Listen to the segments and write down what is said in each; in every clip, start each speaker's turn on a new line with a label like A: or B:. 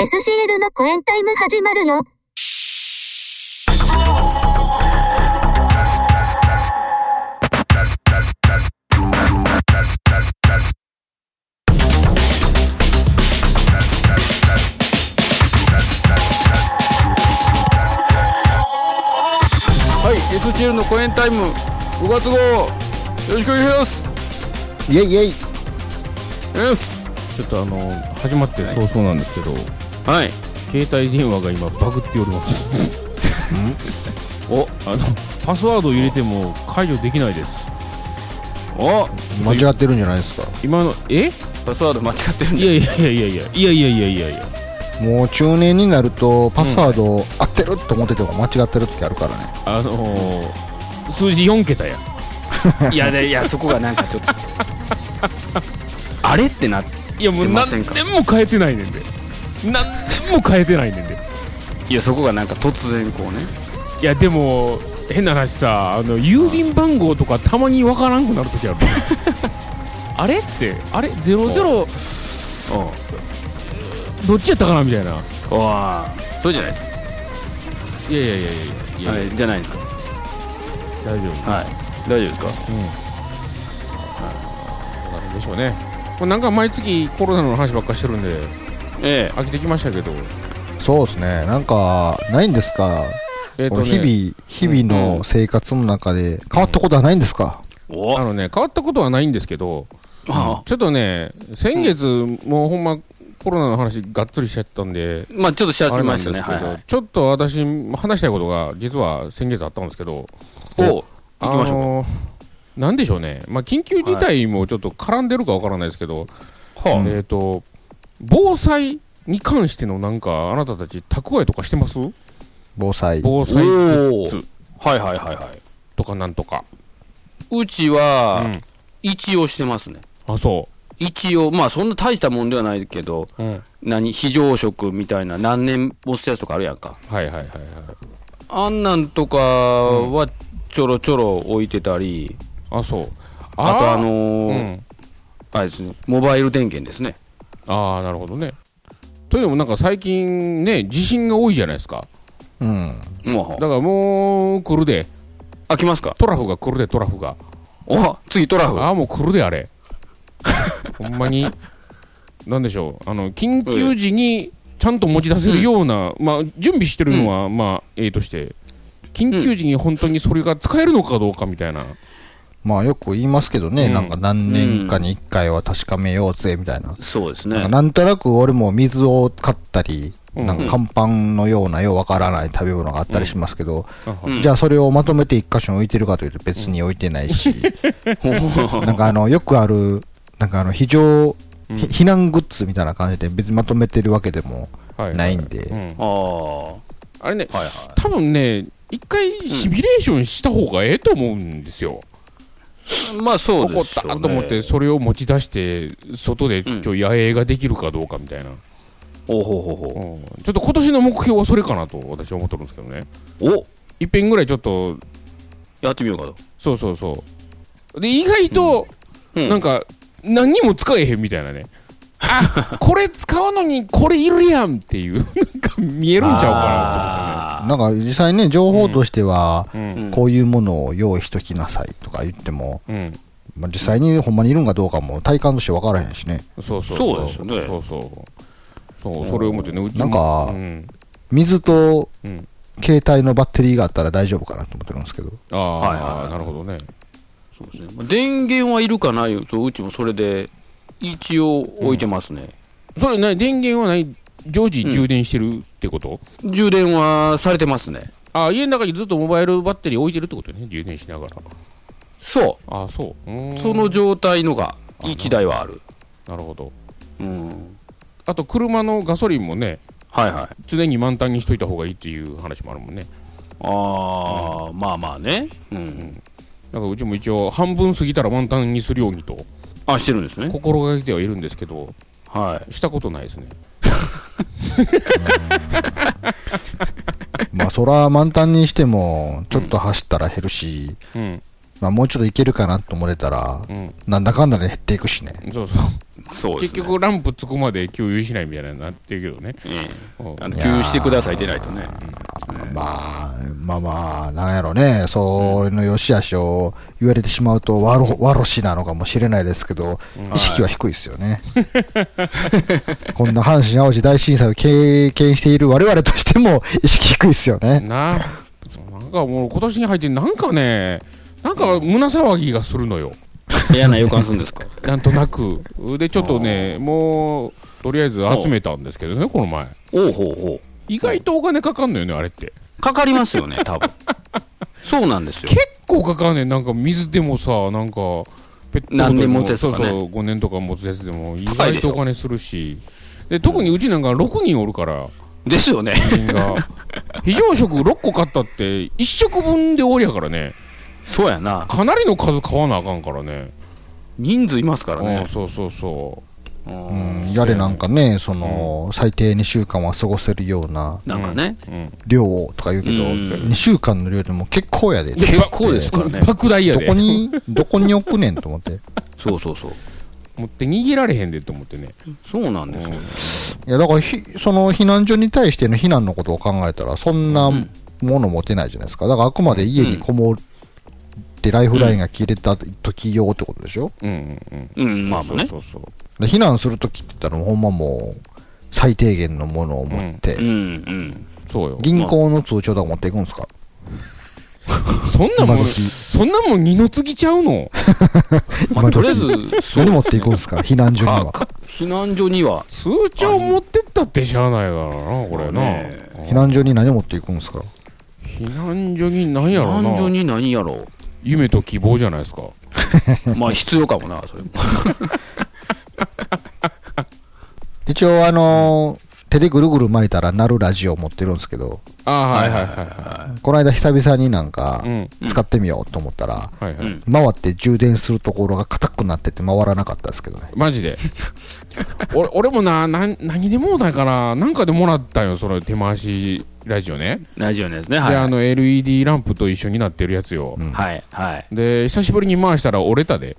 A: SCL のコエンタイム始まるよ。
B: はい SCL の公演タイム。5月号。よろしくお願いします。
C: イェイイェイ。
B: よし。
D: ちょっとあの始まって早々なんですけど、
B: はい。
D: 携帯電話が今バグっております。おあのパスワードを入れても解除できないです。
B: お
C: 間違ってるんじゃないですか？
D: 今のえ？
B: パスワード間違ってるん
D: い？
B: で
D: やいやいやいやいや。いやいやいやいやいや
C: もう中年になるとパスワード合ってると思ってても間違ってる時あるからね。
D: あのー、数字4桁や。
B: いやでいやそこがなんかちょっと。あれってなって
D: いやもう何
B: せんか
D: 年も変えてないねんで何年も変えてないねんで。
B: いやそこがなんか突然こうね。
D: いやでも変な話さあの郵便番号とかたまにわからんくなる時ある。あれってあれ00どっちやったかなみたいな。
B: おわそうじゃないです
D: いやいやいやいやいや、
B: はいじゃないですか。
D: 大丈夫。
B: はい。大丈夫ですか？
D: どうなるんでしょうね。これなんか毎月コロナの話ばっかしてるんで
B: え
D: 飽きてきましたけど。
C: そうですね。なんかないんですか、
D: えっ、
C: ことの
D: ね
C: 日々日々の生活の中で。変わったことはないんですか、
B: えお。
D: あのね変わったことはないんですけど。
B: あ
D: ちょっとね先月、もうほんまコロナの話がっつりしちゃったんで。
B: まあちょっとし
D: あれな
B: 始めましたね。はいはい。
D: ちょっと私話したいことが実は先月あったんですけど。
B: お行きましょう
D: あのーなんでしょうね、まあ、緊急事態もちょっと絡んでるかわからないですけど、
B: かは
D: えっ、と防災に関してのなんかあなたたち蓄えとかしてます？
C: 防災。
D: 防災グッズ。
B: はいはいはいはい。
D: とかなんとか、
B: うち
D: う
B: は
D: ん、
B: 一応してますね。
D: あそ
B: 一応まあそんな大したもんではないけど
D: う、うん、
B: 何非常食みたいな何年ボスやつとかあるやんか。
D: はいはいはいはい。
B: あんなんとかはちょろちょろ置いてたり、
D: あそう。
B: あとあ
D: ー
B: の
D: う
B: ー
D: ん、
B: あれですねモバイル電源ですね
D: ああなるほどね。というのもなんか最近ね地震が多いじゃないですか。
C: うん。
B: もう
D: だからもう来るで。
B: あ来ますか？
D: トラフが来るでトラフが。
B: お次トラフ。
D: ああもう来るであれ。ほんまに。なんでしょう。あの緊急時にちゃんと持ち出せるような、まあ準備してるのは、まあええとして。緊急時に本当にそれが使えるのかどうかみたいな、
C: まあよく言いますけどね、
D: うん。
C: なんか何年かに1回は確かめようぜみたいな、
B: そうですね。
C: なんかなんとなく俺も水を買ったり、
D: うん。
C: なんか乾パンのようなようわからない食べ物があったりしますけど、
B: うん。
C: じゃあそれをまとめて一箇所に置いてるかというと別に置いてないし、なんかあの、よくある、なんかあの、非常、
D: うん。
C: ひ避難グッズみたいな感じで別にまとめてるわけでも
D: はい
C: ないんで、
D: うん。
B: ああは
D: あれね
B: いはい。
D: 多分ね一回シミュレーションした方がええと思うんですよ、
B: まあそうですよね。
D: たと思ってそれを持ち出して外でちょ野営ができるかどうかみたいな、
B: おほほほ。
D: うん。ちょっと今年の目標はそれかなと私は思ってるんですけどね。
B: お。
D: いっぺんぐらいちょっと。
B: やってみようかと。
D: そうそうそう。で意外と、
B: うん。
D: なんか何にも使えへんみたいなねあこれ使うのにこれいるやんっていうなんか見えるんちゃ
B: あー。
C: なんか実際ね、情報としては、こういうものを用意しときなさいとか言っても、まあ、実際にほんまにいるんかどうかも体感として分からへんしね。
D: そうそう
B: そうですよね。
D: そうそうそう。それを思ってねうちも。
C: なんか
D: うん。
C: 水と
D: うん、
C: 携帯のバッテリーがあったら大丈夫かなと思ってるんですけど。
D: ああ、
B: はいはいはい。
D: なるほどね。
B: そうですね。まあ電源はいるかないそううちもそれで一応置いてますね、
D: それね電源はない常時充電してるってこと、
B: 充電はされてますね。
D: ああ家の中にずっとモバイルバッテリー置いてるってことね充電しながら。
B: そ
D: ああそう。うー
B: うん。その状態のが1台はある。
D: なるほど。
B: うん。
D: あと車のガソリンもね
B: はいはい。
D: 常に満タンにしといた方がいいっていう話もあるもんね。
B: ああ、まあまあね。うん。
D: だからうちも一応半分過ぎたら満タンにするようにと
B: あしてるんですね。
D: 心がけてはいるんですけど
B: はい。
D: したことないですね。
C: まあそら満タンにしても、ちょっと走ったら減るし、
D: うん
C: まあもうちょっといけるかなと思ってたら、
D: うん
C: なんだかんだで減っていくしね。
D: そうそう
B: そうですね。
D: 結局ランプつくまで給油しないみたいなのになってるけどね。
B: ええ
D: うん
B: あの給油してくださいでないとね。
C: まあ、まあまあ、なんやろね、それの良し悪しを言われてしまうと、わろ、わろしなのかもしれないですけど、意識は低いですよね。こんな阪神・淡路大震災を経験している我々としても、意識低いですよね。
D: なあ。なんかもう今年に入ってなんかね、なんか胸騒ぎがするのよ。
B: 嫌な予感するんですか？
D: なんとなく。で、ちょっとね、もう、とりあえず集めたんですけどね、この前。
B: おうほうほ
D: 意外とお金かかんのよね、あれって。
B: う。かかりますよね、多分。そうなんですよ。
D: 結構かかんねん。なんか水でもさ、なんか、ペットボトル
B: 何年持つやつとかね
D: そうそう、5年とか持つやつでも意外とお金するし。で、特にうちなんか6人おるから、
B: ですよね。
D: 非常食6個買ったって、1食分で終わりやからね。
B: そうやな。
D: かなりの数買わなあかんからね。
B: 人数いますから
D: うん
B: ね。
D: そうそうそ
B: う
C: うんん、やれなんかね、その、最低2週間は過ごせるような
B: なんかね。
D: う。うん。
C: 量をとか言うけど、
B: うん
C: 2週間の量でも結構やで。
B: 結構ですからね。
D: 莫大やで
C: どこ。に、どこに置くねんと思って。
B: そうそうそう。
D: 持って逃げられへんでと思ってね。
B: そうなんですよ。
C: いや、だからひ、その避難所に対しての避難のことを考えたら、そんな
B: うん
C: もの持てないじゃないですか。だからあくまで家にこもってライフラインが切れた時用ってことでしょ、
D: うんうんうん。
B: うん、まあまあね。
D: そうそうそう。
C: で避難する時って言ったら、ほんまもう、最低限のものを持って、
B: うんうん。
D: そうよ。
C: 銀行の通帳とか持っていくんですか？
D: そんなもん、そんなもん二の次ちゃうの？
B: まあ、とりあえず、
C: 何持っていくんですか？避難所には。
B: 避難所には、
D: 通帳持ってったってしゃあないからな、これな。
B: ね
C: 避難所に何持っていくんですか？
D: 避難所に何やろ
B: 避難所
D: な。
B: に何やろ
D: 夢と希望じゃないですか。
B: う。まあ、必要かもな、それも。
C: 一応、あのー手でぐるぐる巻いたら鳴るラジオを持ってるんですけど、
D: ああ、はいはいはいは
C: この間久々になんか。使ってみようと思ったら、
D: はいはい。
B: うん
C: 回って充電するところが硬くなってて回らなかったですけどね。
D: マジで？俺俺もな、なん何でもうたんかな。なんかでもらったんよ、その手回しラジオね。
B: ラジオのやつね。
D: で、あ
B: はい。
D: の LED ランプと一緒になってるやつよ。
C: うん
B: はい。はい。
D: で、久しぶりに回したら折れたで。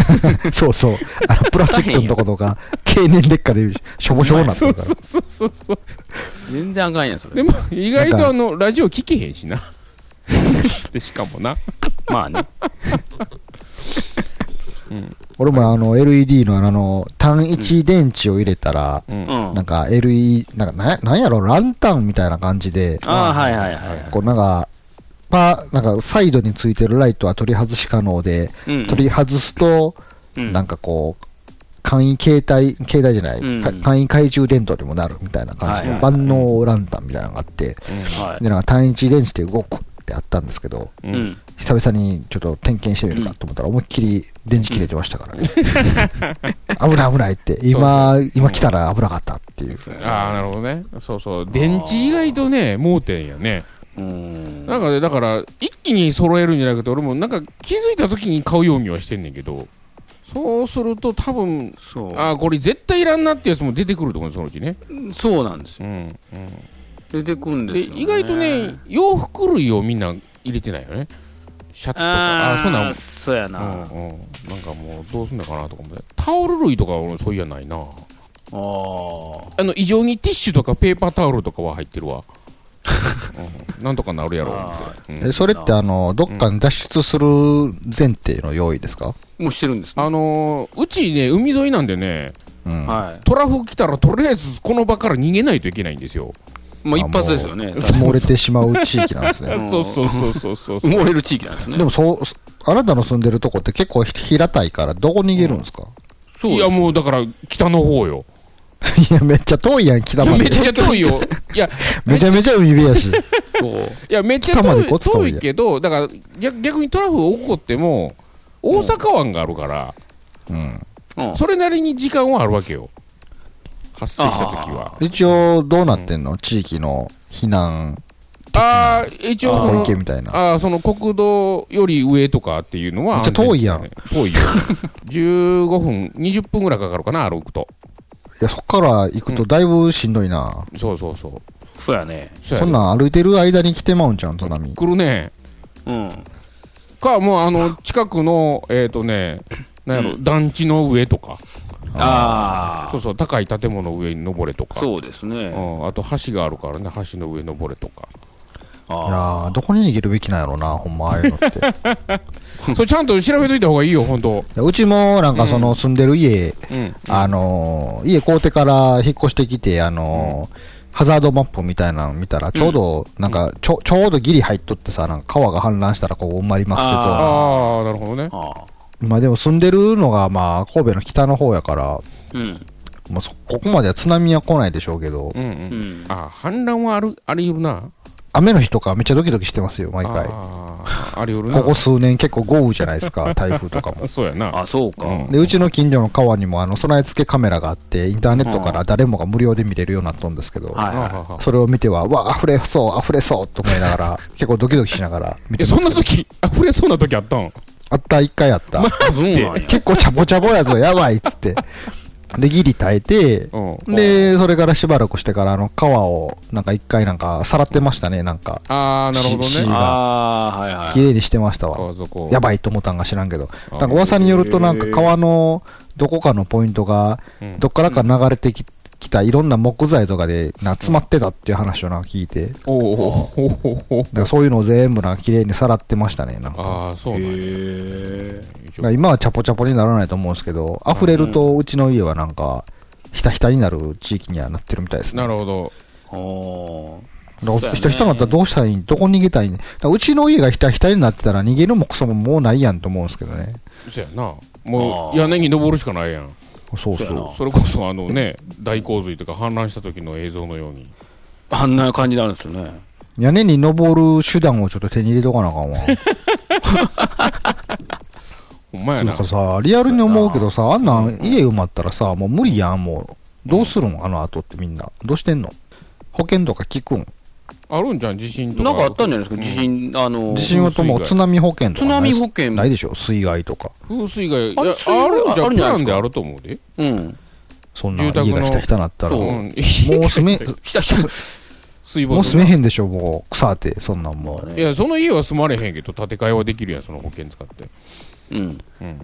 C: そうそう。あの、プラスチックのとことか、経年劣化でしょぼしょぼになってるから。
D: そうそうそう。
B: 全然あかんやん、それ。
D: でも、意外とあの、ラジオ聞けへんしな。で、しかもな。
B: まあね。
C: 俺もあの、LED のあの、単一電池を入れたら、
D: うん。
B: うん。
C: なんか LED、なんかな、なんやろ、ランタンみたいな感じで、
B: ああ、はいはいはい。
C: こうなんか、パなんかサイドについてるライトは取り外し可能で、
B: うん
C: 取り外すと、
B: うん
C: なんかこう、簡易携帯、携帯じゃない、
B: うん
C: か簡易懐中電灯にもなるみたいな感じの
B: はいはい
C: 万能ランタンみたいなのがあって、
B: はい。
C: で、なんか単一電池で動くってあったんですけど、
D: う。
B: うんん。
C: 久々にちょっと点検してみるかと思ったら、思いっきり電池切れてましたからね。危ない危ないって、今、今来たら危なかったっていう。
D: ああ、なるほどね。そうそう。電池意外とね、盲点やね。
B: うん。
D: なんかね、だから、一気に揃えるんじゃなくて、俺もなんか気づいた時に買うようにはしてんねんけど、そうすると多分、
B: そう。
D: ああ、これ絶対いらんなってやつも出てくると思うそのうちね。
B: そうなんですよ。
D: うん。うん。
B: 出てくんでよ、ね。
D: 意外とね、洋服類をみんな入れてないよね。シャツとか、ああー、そんなん、
B: そうやな。
D: うんうん、なんかもうどうすんだかなとか思ってタオル類とかは俺そういやないな。
B: ああ。
D: あの異常にティッシュとかペーパータオルとかは入ってるわ、うん、なんとかなるやろう思って、うん。
C: えそれってあの、どっかに脱出する前提の用意ですか？
B: もうしてるんですね。
D: あのーうちね海沿いなんでね
C: うん。
B: はい。
D: トラフ来たらとりあえずこの場から逃げないといけないんですよ、
B: もう一発ですよね。
C: 埋もれてしまう地域なんですね。
B: ん
D: そうそうそうそうそう
B: 埋もれる地域なんですね。
C: でもそう、あなたの住んでるとこって結構平たいから、どこ逃げるんですか、
B: そう
D: いやもうだから北の方よ
C: いや、めっちゃ遠いやん、北まで。
D: めっちゃ遠いよいや
C: めちゃめちゃ海辺やし。
B: そう。
D: いやめっちゃ遠い遠
C: い
D: けどだから逆逆にトラフ起こっても大阪湾があるから、
C: うん。
B: うん。
D: それなりに時間はあるわけよ発生した時は。
C: 一応、どうなってんの？地域の避難、
D: ああ一応そ
C: 小
D: の
C: 池みたいな。
D: ああその国道より上とかっていうのは
C: めっちゃ遠いやん。
D: 遠いよ。15分20分ぐらいかかるかな歩くと。
C: いや、そっから行くとだいぶしんどいな。
D: そうそうそう。
B: そうやね。
D: そうやね。
C: そんなん歩いてる間に来てまうんじゃん、津波。
D: 来るね。
B: うん。
D: かもうあの近くのえっ、とねなんやろ、団地の上とか
B: あ
D: そうそう、高い建物の上に登れと
B: あ、
D: か。
B: そうですね。
D: うん、あと橋があるからね、橋の上登れとか。
C: いや
B: あ
C: ーどこに逃げるべきなんやろな、ほんま、ああいうのって。い
D: それちゃんと調べといた方がいいよ、本当
C: やうちもなんかその住んでる家、
D: うん。
C: あのー家買うてから引っ越してきて、あのーハザードマップみたいなの見たら、ちょうど、なんか、ちょ、ちょうどギリ入っとってさ、なんか川が氾濫したらここ埋まりますけど、
B: あ
D: ああ、なるほどね。
B: ああ。
C: まあでも住んでるのが、まあ、神戸の北の方やから、
B: うん。
C: もうそここまでは津波は来ないでしょうけど、
D: うんう。
B: うんん。
D: あ氾濫はある、あり得るな。
C: 雨の日とかめっちゃドキドキしてますよ、毎回。
D: ああ、あり得るな。
C: ここ数年結構豪雨じゃないですか、台風とかも。
D: そうやな。
B: あ、そうか。
D: うん
C: で、うちの近所の川にも、あの、備え付けカメラがあって、インターネットから誰もが無料で見れるようになったんですけど、
B: はいは
D: あはは
C: それを見ては、うわ、溢れそう、溢れそうと思いながら、結構ドキドキしながら見て
D: え。そんな時、溢れそうな時あったん？
C: あった、一回あった。
D: マ
B: い。
D: ジで？
C: 結構チャボチャボやぞ、やばいっつって。で、ギリ耐えて、
D: うん。
C: で、それからしばらくしてから、あの、川を、なんか一回なんか、さらってましたね、なんか。
D: ああ、なるほどね。
B: ああ、はいはい。
C: 綺麗にしてましたわ。やばいと思ったんか知らんけど。
D: あ
C: なんか噂によると、なんか川のどこかのポイントが、
D: うん
C: どっからか流れてききたいろんな木材とかで、な、詰まってたっていう話をなんか聞いて、
D: おおおおお
C: だからそういうのを全部なんか綺麗にさらってましたね、なんか。
D: ああ、そうなんや
C: 今はチャポチャポにならないと思うんですけど、溢れるとうちの家はなんか、ひたひたになる地域にはなってるみたいですね。
D: なるほど。
B: お
C: ひたひたになったらどうしたらいいどこに逃げたらいいうちの家がひたひたになってたら逃げるもクソももうないやんと思うんですけどね。
D: そうやな。もう屋根に登るしかないやん。
C: そうそう。
B: そ
D: れこそあのね、大洪水とか氾濫した時の映像のように。
B: あんな感じになるんですよね。
C: 屋根に登る手段をちょっと手に入れとかなあかんわ。
D: ほんまやな
C: か。さ、リアルに思うけどさ、あんなん家埋まったらさ、もう無理やん、もう。どうするん？あの後ってみんな。どうしてんの？保険とか聞くん？
D: あるんじゃん、地震とか。
B: なんかあったんじゃないですか、
D: うん
B: 地震、あの、
C: 地震はとも津波保険と
B: 津
C: かない
B: 波保険
C: ないでしょ？水害とか。
D: 風水害。
B: あれ水害
D: あるんじゃん、プランであると思うで。
B: うん。
C: そんな
D: 住宅の
C: 家がひたひたなったら。も
D: う
C: 住め、
B: したした。
D: 水没
C: もう住めへんでしょ、もう。草って、そんなんもう。
D: いや、その家は住まれへんけど、建て替えはできるやん、その保険使って。
B: うん。
D: うん。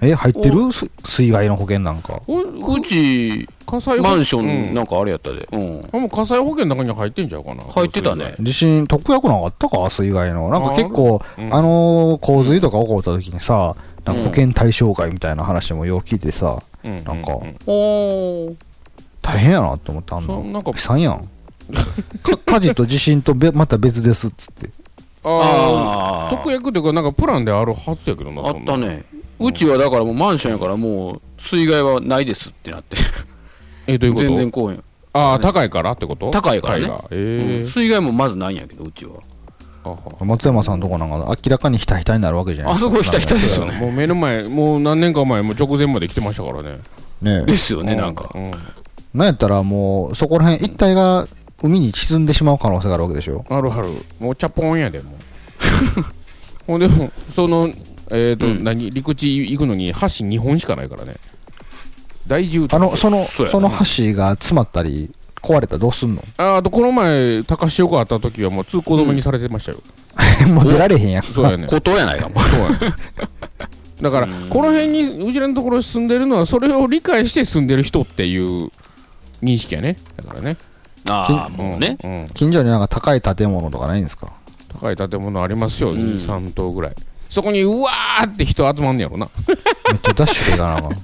C: え、入ってる？す水害の保険なんか。
D: お
B: うち、
D: 火災保
B: マンショ
D: うん
B: ンなんかあれやったで。うん。
D: あもう火災保険の中に入ってんちゃうかな？
B: 入ってたね。
C: 地震、特約なんかあったか？水害の。なんか結構、
D: うん
C: あのー洪水とか起こった時にさ、なんか保険対象外みたいな話もよう聞いてさ、
D: うん
C: なんか。大変やなって思ってあんの。
D: そなんか
C: 悲惨やん。か火事と地震とべまた別ですっつって。
D: ああ、
B: あ
D: 特約というか、なんかプランであるはずやけどな。
B: あ。った。ね。うちはだからもうマンションやからもう水害はないですってなって。
D: え、どういうこと？
B: 全然こうへん。
D: ああ、高いからってこと？
B: 高いからね
D: がええ
B: うん水害もまずないんやけど、うちは。
C: 松山さんとこなんか明らかにひたひたになるわけじゃない
B: あそこひたひたですよね。
D: もう目の前、もう何年か前、もう直前まで来てましたからね。
C: ね
B: ですよね、なんか。
D: うん。
C: なんやったらもう、そこら辺一帯が海に沈んでしまう可能性があるわけでしょ。
D: あるはる。もうチャポンやで、もう。ほんでも、その、えっと、
B: うん
D: 何、陸地行くのに橋2本しかないからね。大渋滞。
C: あの、その、
B: そ
C: の橋が詰まったり、壊れたらどうすんの？
D: ああと、この前、高潮があった時はもう通行止めにされてましたよ。
C: もう出られへんやん。
D: そうやね。
B: ことやないかも。
D: そうやね。だから、この辺に、うちらのところに住んでるのは、それを理解して住んでる人っていう認識やね。だからね。
B: ああ、もうね。
D: うん。うん
C: 近所になんか高い建物とかないんですか？
D: 高い建物ありますよ、
B: うん
D: 2、3棟ぐらい。そこに、うわーって人集まんねやろな。
C: めっちゃダッシュかな。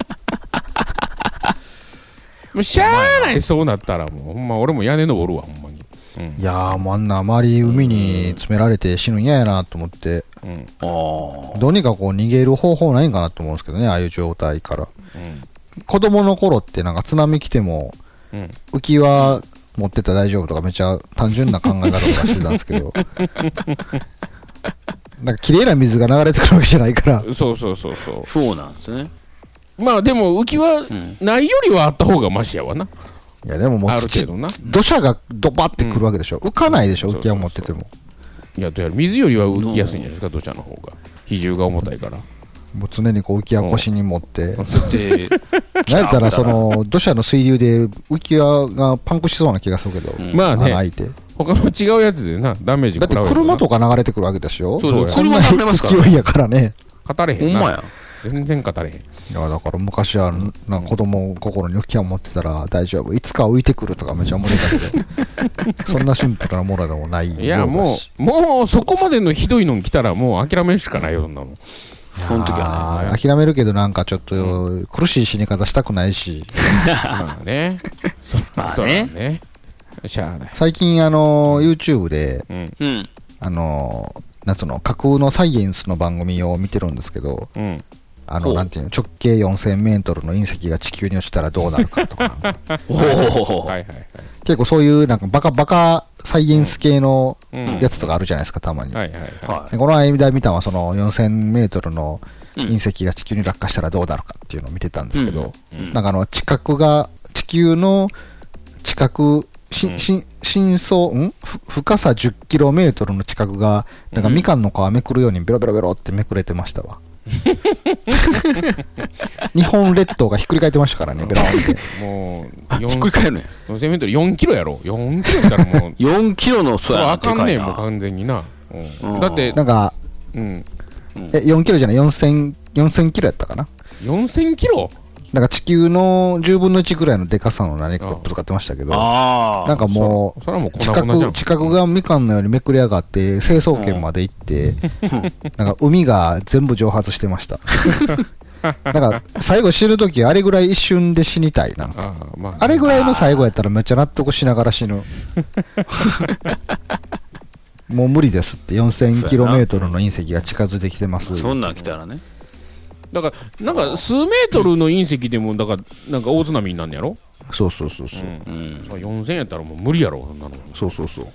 D: もうしゃあない、そうなったらもう、ほんま俺も屋根登るわ、ほんまに。うん。
C: いやーもうあんな周り海に詰められて死ぬん嫌やなと思って、
D: うん。
B: あ
C: どうにかこう逃げる方法ないんかなと思うんですけどね、ああいう状態から。
D: うん。
C: 子供の頃ってなんか津波来ても
D: うん。
C: 浮き輪持ってたら大丈夫とかめっちゃ単純な考え方とかしてたんですけど。なんか綺麗な水が流れてくるわけじゃないから。
D: そうそうそうそ
B: あ、そうなんですね。
D: う。まあでも、浮きは
B: うん。
D: ないよりはあった方がマシやわな。
C: いやでもも
D: あ
C: う土
D: る程度な。
C: 土砂がドバってくるわけでしょ。浮かないでしょ、
D: うん
C: 浮き輪持ってても。
D: いや、どうやら水よりは浮きやすいんじゃないですか、土砂の方が。比重が重たいから。
C: もう常にこう浮き輪腰に持って。
B: で、
C: なんやったらその土砂の水流で浮き輪がパンクしそうな気がするけど。
B: うん
D: まあね
C: 穴開いて。
D: 他の違うやつでな、ダメージ
C: だって
D: 食らうやろな
C: 車とか流れてくるわけでしょ？
B: そうそう車流れますからね
C: 勢いやからね。
D: 語れへんな。
B: ほんまや。
D: 全然語れへん。
C: いや、だから昔は、なんか子供心に浮き輪持ってたら大丈夫。いつか浮いてくるとかめっちゃ思ってたけど、そんなシンプルなものでもないようだし。
D: いや、もう、もうそこまでのひどいの来たらもう諦めるしかないよ、そんなもん。
B: その時はね。
C: あー諦めるけどなんかちょっと苦しい死に方したくないし、
D: まあね。
B: まあ
D: そうだ
B: ね。
D: ね。しゃあない。
C: 最近あの、YouTube で、
D: うん。
B: うん。
C: あの、なんつうの、架空のサイエンスの番組を見てるんですけど、
D: うん。
C: あの、なんていうの、直径4000メートルの隕石が地球に落ちたらどうなるかとか、
B: おお。
D: はいはいはい。
C: 結構そういうなんかバカバカサイエンス系の
D: うん
C: やつとかあるじゃないですか、たまに。
D: はいはいはい。
B: は
C: でこの間見たのはその4000メートルの
B: うん
C: 隕石が地球に落下したらどうなるかっていうのを見てたんですけど、
B: うん
C: なんかあの、地殻が、地球の地殻、し、
D: うん
C: し、深層、ん？ふ深さ 10km の地殻が、なんかみかんの皮めくるようにベロベロベロってめくれてましたわ。日本列島がひっくり返ってましたからね、ベロンって。
D: もう、
B: あひっくり返るね。
D: 4000メートル4キロやろ。4キロやったらもう、
B: 4キロのそ
D: そう
B: やな
D: あかんねん、もう完全にな。だって、
C: なんか、
D: うん。
C: え、4キロじゃない、4000、4000キロやったかな
D: ？4000キロ？
C: なんか地球の10分の1ぐらいのデカさの何かをぶつかってましたけど、
B: な。
C: んかも
D: う
C: う、地
D: 粉々じゃん
C: 殻、。地殻がみかんのようにめくり上がって、成層圏まで行って、なんか海が全部蒸発してました。なんか、最後死ぬときあれぐらい一瞬で死にたいな。
D: ああ、まあ。
C: あれぐらいの最後やったらめっちゃ納得しながら死ぬ。もう無理ですって、4000km の隕石が近づいてきてます。
B: そんなん来たらね。
D: だから、なんか数メートルの隕石でも、だから、なんか大津波になんねやろ？
C: そうそうそうそう。
B: うん。
D: そう4000やったらもう無理やろ、そんなの。
C: そうそうそう。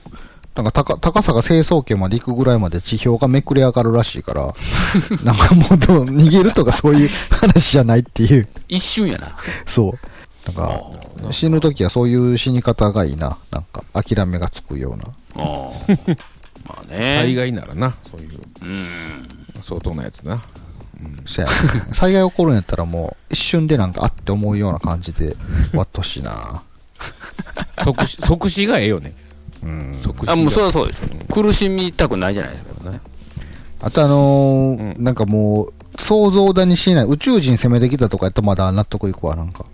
C: なんか高高さが成層圏まで行くぐらいまで地表がめくれ上がるらしいから、なんかもうどう逃げるとかそういう話じゃないっていう、
B: 一瞬やな。
C: そう。なんか、死ぬときはそういう死に方がいいな。なんか、諦めがつくような。
B: ああ。まあね。
D: 災害ならな、そういう
B: うん。
D: 相当なやつな。
C: そや 災害起こるんやったらもう、一瞬でなんかあって思うような感じで終わってほしいな。
D: 即死、即死がええよね。
C: うん。
D: 即死が。
B: あ、もうそりゃそうでしょ。苦しみたくないじゃないですか。ね。
C: あとあのー
D: うん
C: なんかもう、想像だにしない、宇宙人攻めてきたとかやったらまだ納得いくわ、なんか。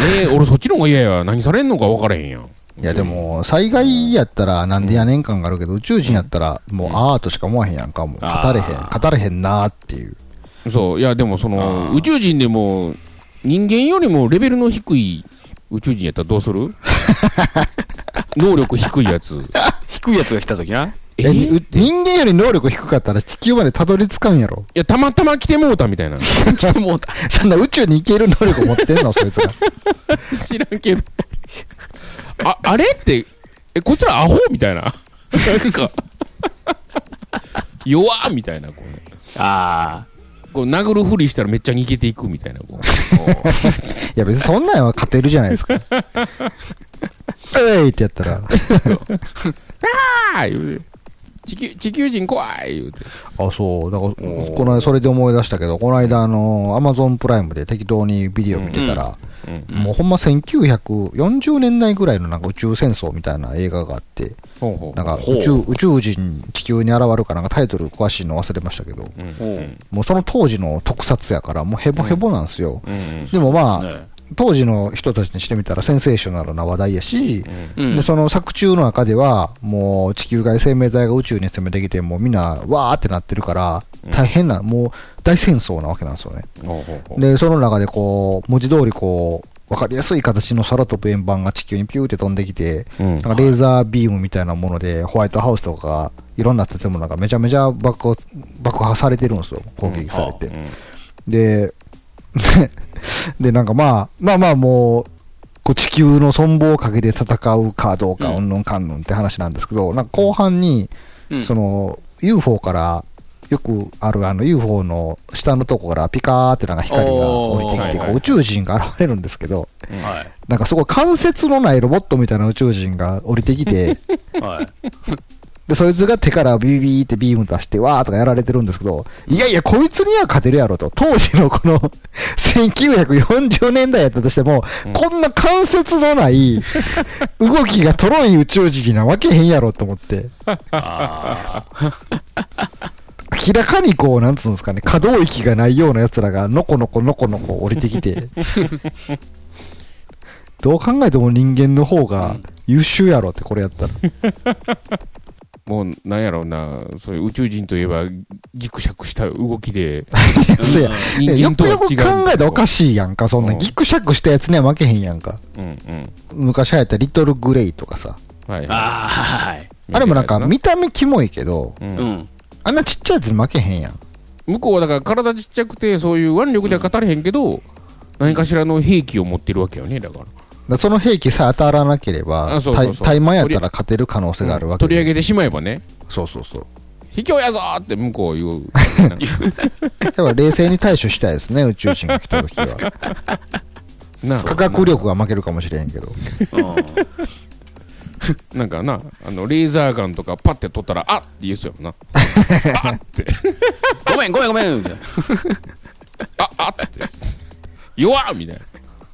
D: ええ俺そっちの方が嫌や。何されんのか分からへんやん。
C: いやでも、災害やったらなんでやねん感があるけど、宇宙人やったらもうアートしか思わへんやんか、もう。語れへん、
B: あー
C: 語れへんなーっていう。
D: そう、いやでもそ
B: あ
D: の、
B: ー
D: 宇宙人でも、人間よりもレベルの低い宇宙人やったらどうする？能力低いやつ。
B: 低いやつが来た時な。
C: え、人間より能力低かったら地球までたどり着かんやろ。
D: や、たまたま来てもうたみたいな。
B: 来てもうた。
C: そんな宇宙に行ける能力持ってんの？そいつら。
D: 知らんけど。あ、あれって、え、こいつらアホみたいな。なんか、弱っみたいな、こうね。
B: あ
D: こう殴るふりしたらめっちゃ逃げていくみたいな、こう。
C: いや別にそんなんは勝てるじゃないですか。えいってやったら。
D: あー言うて地球地球人怖い言うて。
C: あ、そう。だから、
B: ー
C: この間それで思い出したけど、この間あの、アマゾンプライムで適当にビデオ見てたら、
D: うん。
C: もうほんま1940年代ぐらいのなんか宇宙戦争みたいな映画があって。なんか宇宙宇宙人地球に現るかなんかタイトル詳しいの忘れましたけど。もうその当時の特撮やからもうヘボヘボなんですよ。
D: うん。
C: でもまあ、
B: ね
C: 当時の人たちにしてみたらセンセーショナルな話題やし、
B: うん。
C: で、その作中の中では、もう地球外生命体が宇宙に攻めてきて、もうみんなわーってなってるから、大変な、もう大戦争なわけなんですよね。で、その中でこう、文字通りこう、わかりやすい形の空飛ぶ円盤が地球にピューって飛んできて、
D: うん。
C: なんかレーザービームみたいなもので、ホワイトハウスとかが、いろんな建物がめちゃめちゃ爆破爆破されてるんですよ、攻撃されて。
D: うん。
C: で、で、なんかまあ、まあまあもう、こう地球の存亡をかけて戦うかどうか、
B: うん。
C: うんぬんかんぬんって話なんですけど、なんか後半に、
B: うん。
C: その、UFO から、よくあるあの UFO の下のとこからピカーってなんか光が降りてきて、宇宙人が現れるんですけど、
B: はい。
C: なんかすごい関節のないロボットみたいな宇宙人が降りてきて、
B: はい。
C: で、そいつが手からビビビーってビーム出して、わーとかやられてるんですけど、いやいや、こいつには勝てるやろと。当時のこの、1940年代やったとしても、こんな関節のない、動きがとろい宇宙人になわけへんやろと思って、
B: あ
C: 明らかにこう、なんつうんですかね、可動域がないような奴らが、のこのこのこのこ降りてきて、どう考えても人間の方が優秀やろって、これやったら。
D: もう、なんやろうな、そういう宇宙人といえば、ギクシャクした動きで、
C: そうや
D: 人
C: よくよく
D: 間とは違う。
C: 考えたらおかしいやんか、そんな、
D: うん
C: ギクシャクしたやつには負けへんやんか。
D: うんうん。
C: 昔流行ったリトルグレイとかさ。
D: はい。
B: はい。
C: あれもなんか見た目キモいけど、
D: う。
B: うんん。
C: あんなちっちゃいやつに負けへんやん。
D: 向こうはだから体ちっちゃくて、そういう腕力では語れへんけど、何かしらの兵器を持ってるわけよね、だから。
C: その兵器さえ当たらなければ、
D: あそうそうそう
C: 対マンやったら勝てる可能性があるわけで。
D: 取り上げてしまえばね、
C: そうそうそう。
D: 卑怯やぞーって向こう言う。
C: だから冷静に対処したいですね、宇宙人が来た時は。
D: な
C: 科学力が負けるかもしれへんけど。
D: なんかな、あの、レーザーガンとかパッて取ったら、あっって言うすよな。あっって。
B: ごめん、ごめん、ごめん。みたいな
D: ああって。弱っみたいな。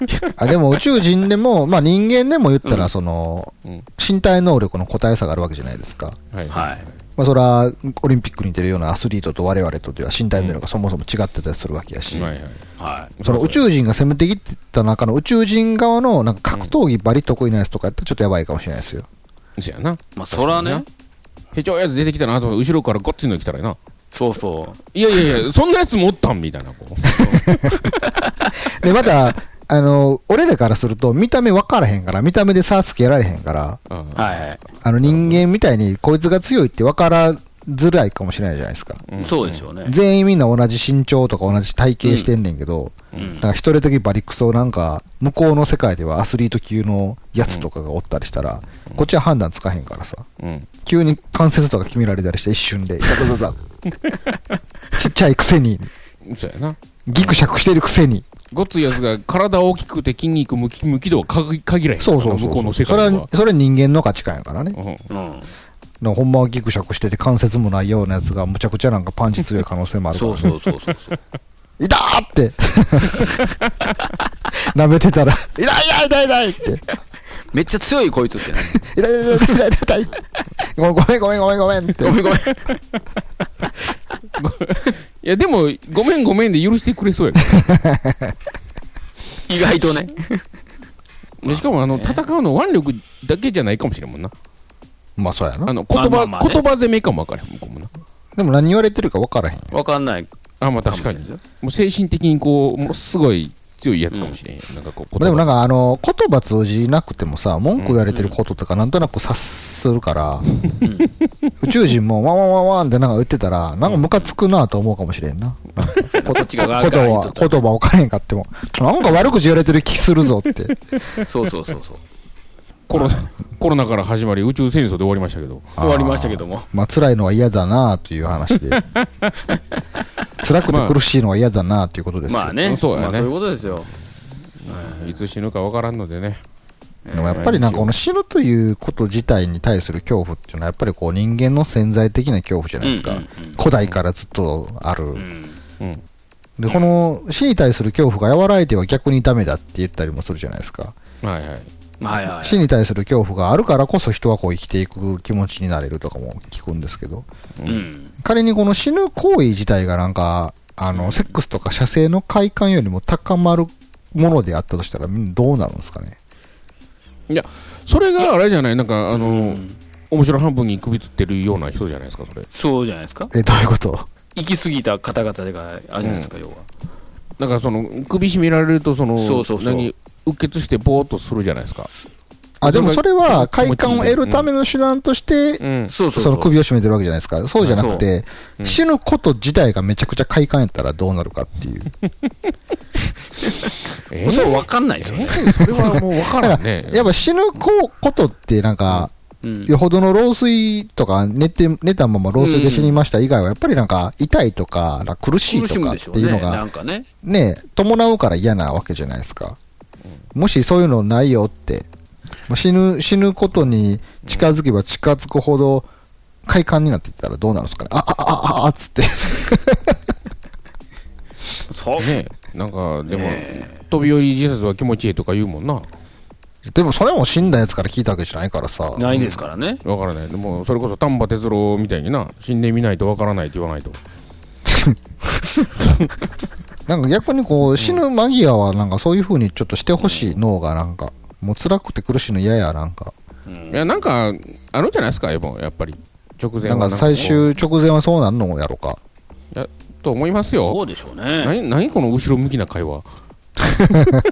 C: あでも宇宙人でも、まあ人間でも言ったら、その、
D: うん
C: 身体能力の個体差があるわけじゃないですか。
D: はい。
B: はい。
C: まあそれは、オリンピックに出るようなアスリートと我々とでは身体能力がそもそも違ってたりするわけやし、
D: はいはい。
B: はい。
C: その宇宙人が攻めてきた中の宇宙人側のなんか格闘技バリ得意なやつとかやったらちょっとやばいかもしれないですよ。
D: そやな。
B: まあ、そらね。
D: へちょいやつ出てきたなと思って後ろからごっついの来たらな。
B: そうそう。
D: いやいやいや、そんなやつもおったんみたいな、こう。
C: で、また、あの、俺らからすると見た目分からへんから、見た目で差つけられへんから、
D: あ
B: はいはい。
C: あの人間みたいにこいつが強いって分からづらいかもしれないじゃないですか。
D: うん
B: そうでしょうね。
C: 全員みんな同じ身長とか同じ体型してんねんけど、
B: うん
C: なんか一人だけバリクソなんか、向こうの世界ではアスリート級のやつとかがおったりしたら、こっちは判断つかへんからさ、
D: うん。
C: 急に関節とか決められたりして一瞬で、ザザザザちっちゃいくせに、
D: そうやな。
C: ギクシャクしてるくせに。
D: ごっついやつが体大きくて筋肉ムキムキ度は限限らへん
C: そうそうそう。
D: 向こうの世
C: そ
D: 界は。
C: れは、それは人間の価値観やからね。
D: うん
B: うん。
C: だからほんまはギクシャクしてて関節もないようなやつがむちゃくちゃなんかパンチ強い可能性もあるから、
B: そうそうそうそうそう。
C: いたーって。舐めてたら、痛い痛い痛い痛いって。
B: めっちゃ強いこいつってね。
C: 痛 い痛い痛い痛い。ごめんごめんごめんごめんって。
B: ごめんごめん。
D: いや、でも、ごめんごめんで許してくれそうやか
B: 意外とね。
D: ら。でしかも、あの、戦うの腕力だけじゃないかもしれんもんな。
C: まあそうやな。
D: あの、言葉、
B: まあまあまあね
D: 言葉攻めかも分からへん、向こうもな。
C: でも何言われてるか分からへんよ。
B: わかんない。
D: あ、まあ確かに。もう精神的にこう、ものすごい強いやつかもしれんよ。なんかこう、
C: でもなん
D: か、
C: かあの、言葉通じなくてもさ、文句言われてることとかなんとなく察するから、宇宙人もワンワンワンワンってなんか言ってたら、なんかムカつくなと思うかもしれんな。言葉分からへんかっても、なんか悪口言われてる気するぞって。
B: そうそうそうそう。
D: コロナ、コロナから始まり宇宙戦争で終わりましたけど。
B: 終わりましたけども。
C: まあ辛いのは嫌だなという話で。辛くて苦しいのは嫌だなということですよ。
B: まあね。
D: そうやね
B: まあそういうことですよ。
D: いつ死ぬか分からんのでね。
C: でもやっぱりなんかこの死ぬということ自体に対する恐怖っていうのはやっぱりこう人間の潜在的な恐怖じゃないですか。
B: うんうんうん
C: 古代からずっとある。
B: うん。
D: うん。
C: で、この死に対する恐怖が和らいでは逆にダメだって言ったりもするじゃないですか。
D: はいはい。
B: はいはい。
C: 死に対する恐怖があるからこそ人はこう生きていく気持ちになれるとかも聞くんですけど、
B: うん。
C: 仮にこの死ぬ行為自体がなんか、あの、セックスとか射精の快感よりも高まるものであったとしたら、どうなるんですかね。
D: いや、それがあれじゃないなんか、あの、
B: うん
D: 面白半分に首つってるような人じゃないですか、それ。
B: そうじゃないですか。
C: え、どういうこと？
B: 行き過ぎた方々があるじゃないですか、要は。
D: だからその、首絞められると、その、
B: そうそうそう
D: 何、うっ血してぼーっとするじゃないですか。
C: あ、でもそれは快感を得るための手段として、
D: うん。
B: そうそう
C: その首を絞めてるわけじゃないですか。そうじゃなくて、
D: うん
C: 死ぬこと自体がめちゃくちゃ快感やったらどうなるかっていう。
D: え？ー
B: そう、わかんないですよ
D: え
B: ね。
D: ーそれはもう分からんね。
C: やっぱ死ぬこことってなんか、
B: うん
C: よほどの老衰とか寝て、寝たまま老衰で死にました以外は、やっぱりなんか痛いとか、苦しいとかっ。ていうのが
B: なんかね。
C: ね、伴うから嫌なわけじゃないですか。もしそういうのないよって、もう死ぬ、死ぬことに近づけば近づくほど快感になっていったらどうなるんですかね。あ、あ、あ、あ、あ、つって。
B: そう。
D: ねなんか、でも、
B: ね
D: 飛び降り自殺は気持ちいいとか言うもんな。
C: でもそれも死んだやつから聞いたわけじゃないからさ。
B: ないですからね。
D: わからない。でも、それこそ丹波哲郎みたいにな、死んでみないとわからないって言わないと。
C: なんか逆にこう、死ぬ間際はなんかそういう風にちょっとしてほしい脳がなんか、もう辛くて苦しいの嫌や、なんか。
D: いや、なんか、あるんじゃないですか、エボン、やっぱり。直前は
C: なんか最終直前はそうなんのやろか。
D: と思います
B: そ
D: よ。
B: うでしょうね。
D: 何、何この後ろ向きな会話。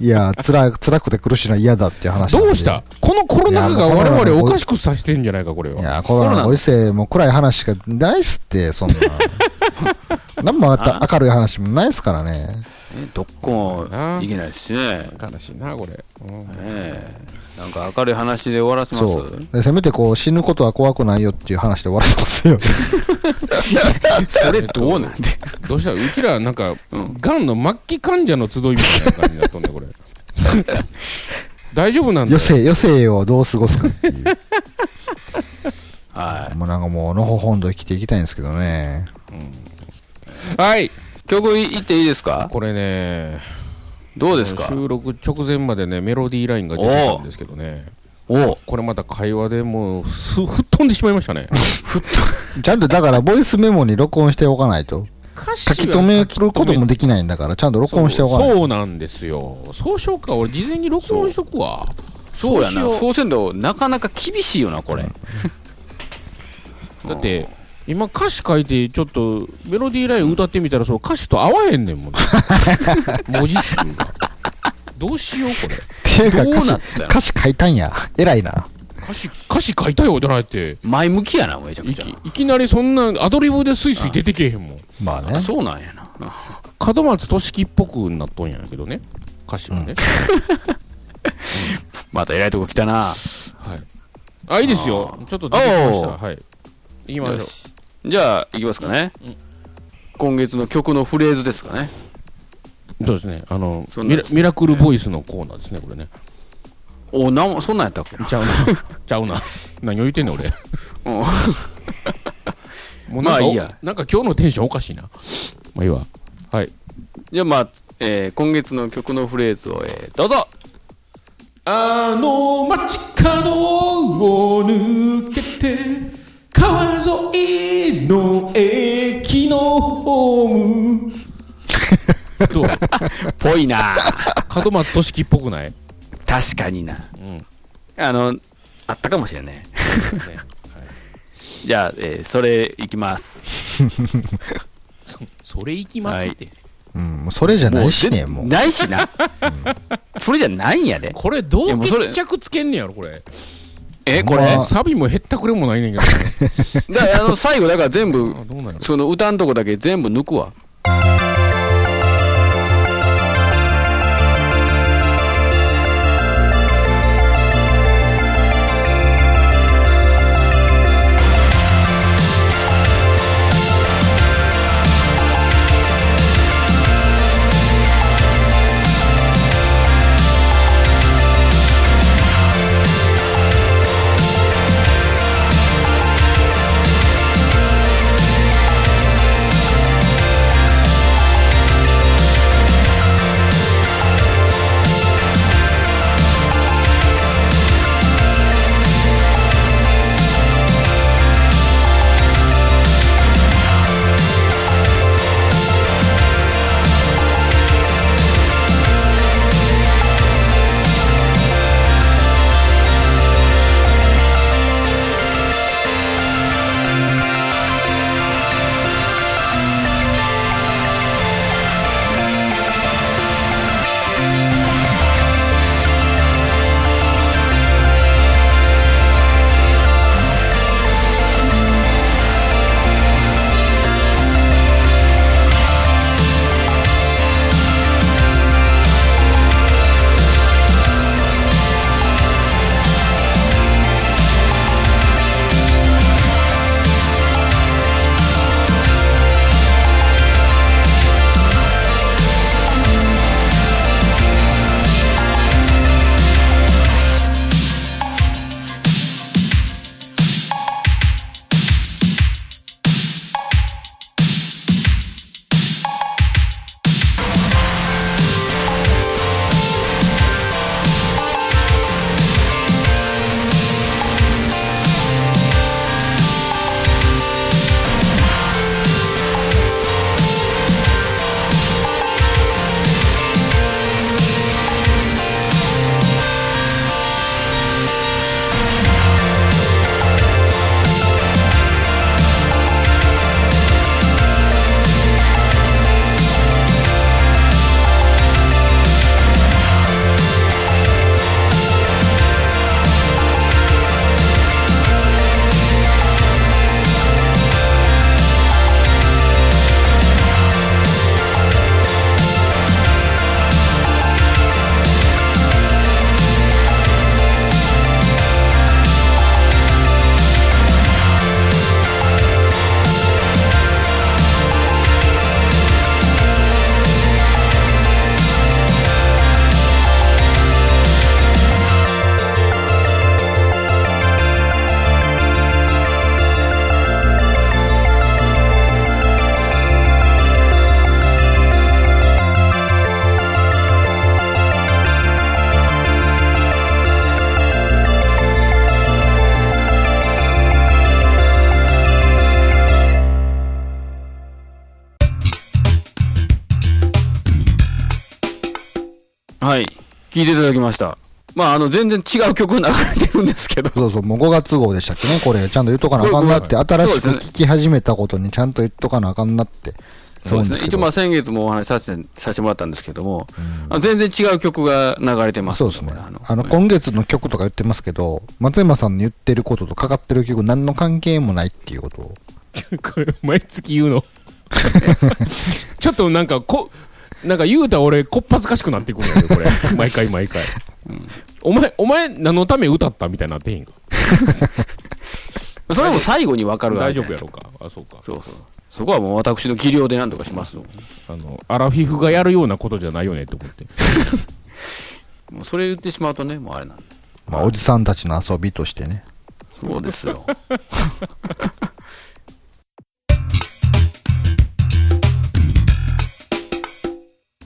C: いや、辛い辛くて苦しいのは嫌だっていう話。
D: どうした？このコロナ禍が我々おかしくさせてんじゃないか、これは。
C: いや、コロナのご時世、もう暗い話しかないっすって、そんな。なんも明るい話もないっすからね。
B: ねどっこもいけないですしね。
D: 悲しいな、これ。うん
B: ねえなんか明るい話で終わらせます
C: そう。でせめてこう、死ぬことは怖くないよっていう話で終わらせますよ。
B: それどうなんで。
D: どうした？うちら、なんか、
B: うん
D: がんの末期患者の集いみたいな感じになっとんね、これ。大丈夫なんだよ
C: 余生、余生をどう過ごすかっていう。
B: は
C: もうなんかもう、のほほんと生きていきたいんですけどね。
D: はい。
B: い。曲いっていいですか？
D: これね、
B: どうですか？
D: 収録直前までね、メロディーラインが出てたんですけどね、
B: お
D: これまた会話でもう、す 吹っ飛んでしまいましたね。
C: ちゃんとだから、ボイスメモに録音しておかないと。
D: 歌詞は
C: 書き留めることもできないんだから、ちゃんと録音しておかないと。
D: そうなんですよ。そうしようか。俺、事前に録音しとくわ。
B: そうやな。
D: そう
B: せんとなかなか厳しいよな、これ。
D: だって、今歌詞書いて、ちょっとメロディーライン歌ってみたら、その歌詞と合わへんねんもん、ね、文字数が。どうしよう、これ。
C: っていうか、
B: どう
C: 歌詞
B: なったよ
C: 歌詞書いたんや。偉いな。
D: 歌詞、歌詞書いたよ、じゃないって。
B: 前向きやな、めちゃくちゃ
D: いき。いきなりそんなアドリブでスイスイ出てけえへんもん。
C: まあね
B: あ、。そうなんやな。
D: 門松俊樹っぽくなっとんやけどね。歌詞はね。
B: また偉いとこ来たな。
D: はい。あ、いいですよ。ちょっと出てきました。はい。行きましょう
B: よ。しじゃあ、いきますかね。今月の曲のフレーズですかね。
D: そうですね。あの
B: そんなんです
D: ミラミラクルボイスのコーナーですね、これね。
B: おなんそんなんやったっけ？な。
D: ちゃうな。ちゃうな。何を言ってんねん、俺。
B: うん
D: もうなんか
B: まあいいや
D: おなんか今日のテンションおかしいな。まあいいわ。はい。
B: じゃあ、まあ、えー今月の曲のフレーズを、えーどうぞ
D: あの街角を抜けて川沿いの駅のホーム どう？
B: ぽいな。
D: 門松俊樹っぽくない、
B: 確かにな。
D: うん
B: あの、あったかもしれない。
D: ね
B: じゃあ、えーそれいきます。
D: それ行きますって、
C: うん、もうそれじゃないしね、
B: ぜ
C: もう。
B: ないしな。それじゃないんやで。
D: これど
B: いうやもうそれ
D: 決着つけんねやろこれ
B: え、これ。
C: まあ
B: だ
D: サビもへったくれもないねんけど
B: から、あの、最後、だから全部その歌んとこだけ全部抜くわ。「聞いていただきました。まあ、あの、全然違う曲流れてるんですけど。
C: そうそう、もう5月号でしたっけね、これ、ちゃんと言っとかなあかんなって、新しく聞き始めたことにちゃんと言っとかなあかんなって。
B: そうですね。一応ま
C: あ、
B: あ先月もお話しさせて、させてもらったんですけども、あ全然違う曲が流れてます。
C: そうですね
B: これ。
C: あの、今月の曲とか言ってますけど、松山さんの言ってることとかかってる曲、何の関係もないっていうことを。
D: これ、毎月言うの。ちょっとなんか、こ、なんか言うたら俺、こっぱずかしくなってくるのよ、これ。毎回毎回。お前、お前、何のため歌ったみたいになってへんか？
B: それも最後に分かる
D: 大丈夫や
B: ろ
D: ろうか？あ、そうか。
B: そうそう。そこはもう私の技量で何とかしますの。
D: あの、アラフィフがやるようなことじゃないよねって思って。
B: もうそれ言ってしまうとね、もうあれなんで。
C: まあ、おじさんたちの遊びとしてね。
B: そうですよ。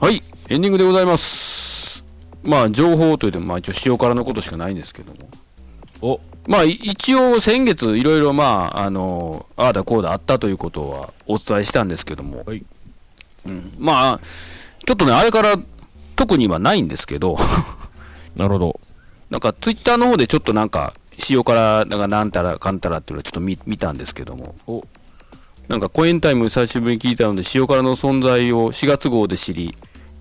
B: はい、エンディングでございます。まあ、情報といっても、まあ一応塩辛のことしかないんですけども。
D: お、
B: まあ、い一応先月いろいろまあ、あの、ああだこうだあったということはお伝えしたんですけども。
D: はい
B: うん、まあ、ちょっとね、あれから特にはないんですけど、
D: なるほど。
B: なんかツイッターの方でちょっとなんか、塩辛、なんかなんたらかんたらっていうのをちょっと見見たんですけども、
D: お
B: なんかコエンタイム久しぶりに聞いたので、塩辛の存在を4月号で知り、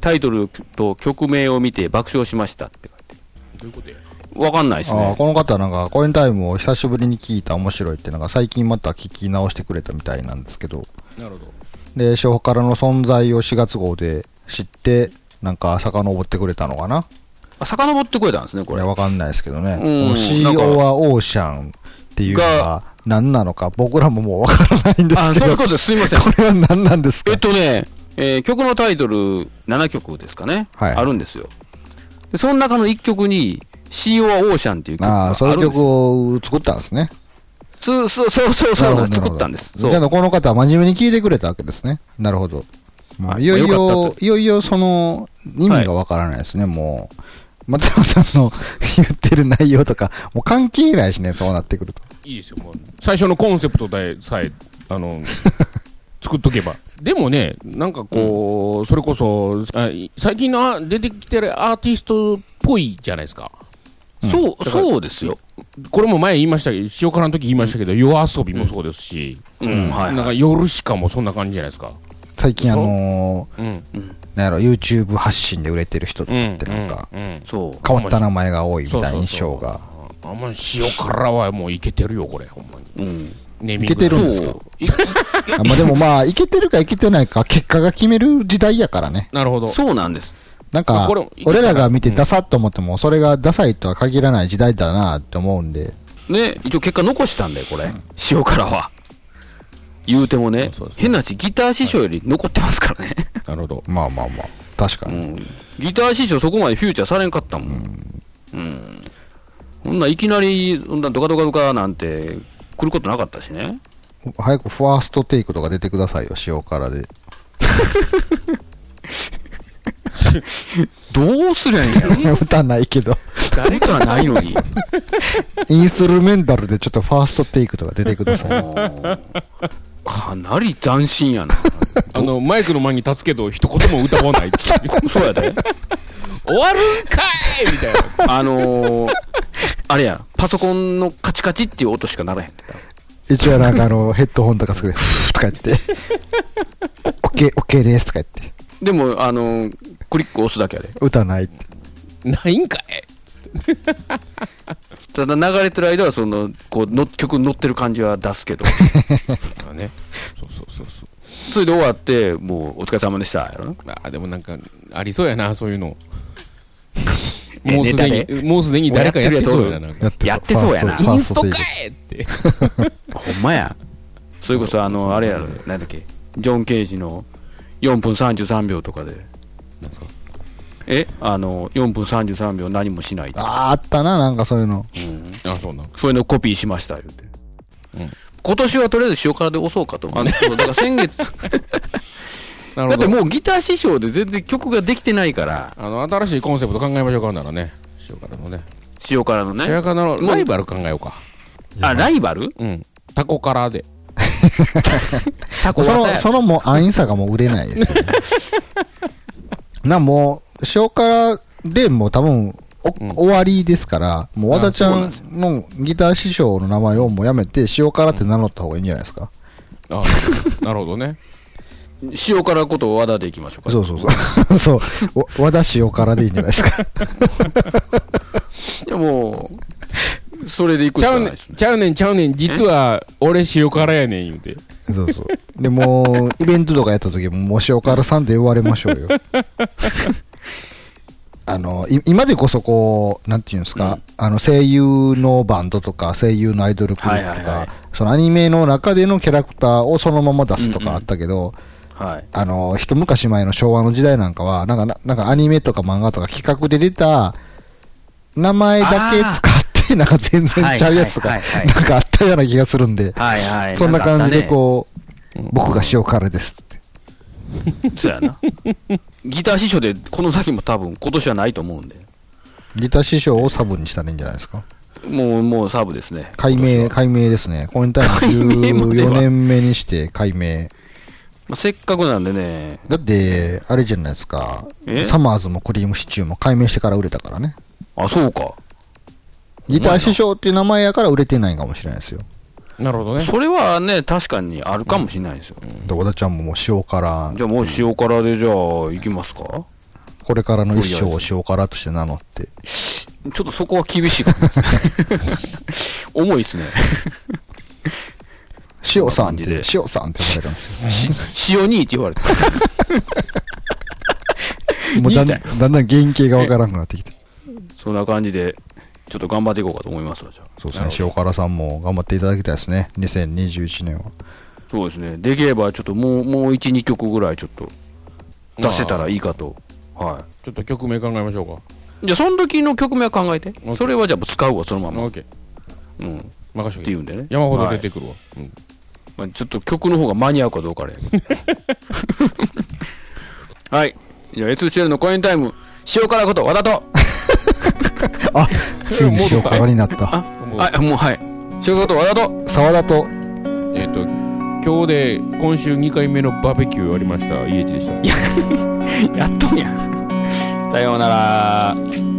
B: タイトルと曲名を見て爆笑しましたって書いて
D: どういうことや
B: わかんないです
C: ああ、
B: ね。
C: この方なんか、コインタイムを久しぶりに聞いた面白いって、なんか最近また聞き直してくれたみたいなんですけど、
D: なるほど。
C: で、塩辛の存在を4月号で知って、なんか遡ってくれたのかな？
B: あ、遡ってこれたんですね、これ。
C: わかんないですけどね。
B: うん
C: CO
B: か
C: はオーシャンっていうのが何なのか、僕らももうわからないんです
B: あ、
C: けど、こ
B: そういうことです。すいません。
C: れは何なんですか？
B: えっとね、えー曲のタイトル7曲ですかね、
C: はい
B: あるんですよ。でその中の1曲に CO はオーシャンっていう曲が
C: あ
B: るんです
C: 曲を作ったんですね。
B: つ そうそうそうそう作ったんです。
C: じゃあ、この方は真面目に聞いてくれたわけですね。なるほど。まあ、
B: はい
C: いよい
B: まあよ
C: いよいよその意味がわからないですね、もう。松山さんの 言ってる内容とか、もう関係ないしね、そうなってくると。
D: いいですよ、もう。最初のコンセプトでさえ、あの、作っとけば。でもね、なんかこう、それこそ、最近のあ出てきてるアーティストっぽいじゃないですか。
B: そう、そうですよ。
D: これも前言いましたけど、塩辛の時言いましたけど、夜遊びもそうですし、なんか
B: はい。
D: 夜しかもそんな感じじゃないですか。
C: 最近あの
D: うん。
C: ー、なんやろ、YouTube 発信で売れてる人っ
D: うん。
C: てなんか、
D: うん、うん
B: そう。
C: 変わった名前が多いみたいな印象が。
D: あんま塩辛はもういけてるよ、これ、ほんまに。
B: うん。
D: ネーミング
C: いけてるんですか？
B: そう。い
C: あまあでもまあ、いけてるかいけてないか、結果が決める時代やからね。
D: なるほど。
B: そうなんです。
C: なんか
D: まあこれ、
C: 俺らが見て
D: うん
C: ダサっと思っても、それがダサいとは限らない時代だなって思うんで、
B: ね、一応結果残したんだよ、これ。塩辛は。言うてもね
D: そうそうそう、
B: 変な話、ギター師匠より残ってますからね。
D: なるほど。
C: まあまあまあ、確かに。
B: うん。ギター師匠そこまでフューチャーされんかったもん。うん。そんないきなり、そんなドカドカドカなんて来ることなかったしね。
C: 早くファーストテイクとか出てくださいよ、塩辛で。
B: どうすりゃいいんやろ
C: 歌ないけど、
B: 誰かはないのに。
C: インストルメンタルでちょっとファーストテイクとか出てください。
B: かなり斬新やな。
D: あの、マイクの前に立つけど、一言も歌わないっていう
B: そうやで。
D: 終わるんかいみたいな。
B: あのー、あれや、パソコンのカチカチっていう音しかならへんね
C: 一応なんかあの、ヘッドホンとかつけて、ふーとか言って、オッケー、オッケーですとか言って、
B: でも、あのー、クリック押すだけやで。
C: 歌ないって。
D: ないんかい
B: ただ流れてる間は、その、こうの、曲乗ってる感じは出すけど、
D: あね。そうそうそうそう。
B: それで終わって、もう、お疲れ様でした、やろな。
D: あ、でもなんか、ありそうやな、そういうの。
B: え
D: もうすで
B: ネ
D: に、もうすでに誰かやってそうやな。
B: やってそうやな
D: イン
C: ースト
D: か
C: テイ
D: いって。
B: ほんまや。それこそ、あの、あれやろ、なんだっけ、ジョン・ケージの4分33秒とかで、え？あの、4分33秒何もしないって
C: クあーあったな、なんかそういうの。
D: あ、そうなん。
B: そういうのコピーしました、言うて。
D: うん
B: 今年はとりあえず塩辛で押そうかと。あの、そうだから先月。だってもうギター師匠で全然曲ができてないから、
D: あの、新しいコンセプト考えましょうか、ならね。塩辛のね。
B: 塩辛のね。
D: 塩辛のライバル考えようか。
B: あ、ライバル？
D: うん。タコ辛で。
B: タコ
C: その、そのもう安易さがもう売れないですよね。な、もう、塩辛でもう多分、お
D: うん
C: 終わりですから、もう和田ちゃんのギター師匠の名前をもうやめて、塩辛って名乗った方がいいんじゃないですか？
D: あなるほどね。
B: 塩辛こと和田でいきましょうか。
C: そうそうそう。そう。わ和田塩辛でいいんじゃないですか。
B: でも、それでいくし
D: ちゃうねん
B: かないですね。
D: ちゃうねんちゃうねん実は俺塩辛やねん言うて
C: そうそう。でもう、イベントとかやった時も、もう塩辛さんで言われましょうよ。あの、い今でこそこう、なんていうんですか、あの、声優のバンドとか、声優のアイドルグループとか、
B: はいはいはい
C: そのアニメの中でのキャラクターをそのまま出すとかあったけど、
B: はい。
C: あの、一昔前の昭和の時代なんかは、なんかな、なんかアニメとか漫画とか企画で出た、名前だけ使って、なんか全然ちゃうやつとか、なんかあったような気がするんで、
B: はいはい。
C: そんな感じで
B: う。
C: こう、僕が塩辛ですって。
B: そうやな。ギター師匠でこの先も多分今年はないと思うんで。
C: ギター師匠をサブにしたらいいんじゃないですか？
B: もう、もうサブですね。
C: 解明、解明ですね。コインタイム
B: 解明までは
C: 14年目にして解明。
B: まあ、せっかくなんでね、
C: だって、あれじゃないですか
B: え？
C: サマーズもクリームシチューも解明してから売れたからね。
B: あ、そうか。
C: ギター師匠っていう名前やから売れてないかもしれないですよ。
D: なるほどね
B: それはね、確かにあるかもしれないですよ。
C: で、小田ちゃんももう塩辛、
B: じゃあもう塩辛でじゃあ行きますか？
C: これからの一生を塩辛として名乗って。
B: ちょっとそこは厳しいかもしれないですね。重いっすね。
C: 塩さんって、塩さんって呼ばれるんですよ。
B: し塩兄って言われて。
C: もうだん
B: 兄
C: だんだん原型がわからなくなってきて。
B: そんな感じで、ちょっと頑張っていこうかと思いますわ、じゃあ。
C: そうですね。塩辛さんも頑張っていただきたいですね。2021年は。
B: そうですね。できればちょっともう、もう1、2曲ぐらいちょっと出せたらいいかと。は
D: ちょっと曲名考えましょうか
B: い。じゃあその時の曲名は考えてそれはじゃあ使うわ、そのまま。
D: オッケー
B: うん。っ
D: 任してとけ
B: いうんでね。
D: 山ほど出てくるわ、うん
B: まあ、ちょっと曲の方が間に合うかどうかで。はい。じゃあ、S2 のコインタイム、塩辛こと和田と、
C: あ、ついに塩辛になった。
D: もう
B: はい、もうはい。塩辛こと和田と、
C: 沢田と、
D: えっ、と今日で今週2回目のバーベキューありました EH でした
B: やっとんや。さようなら。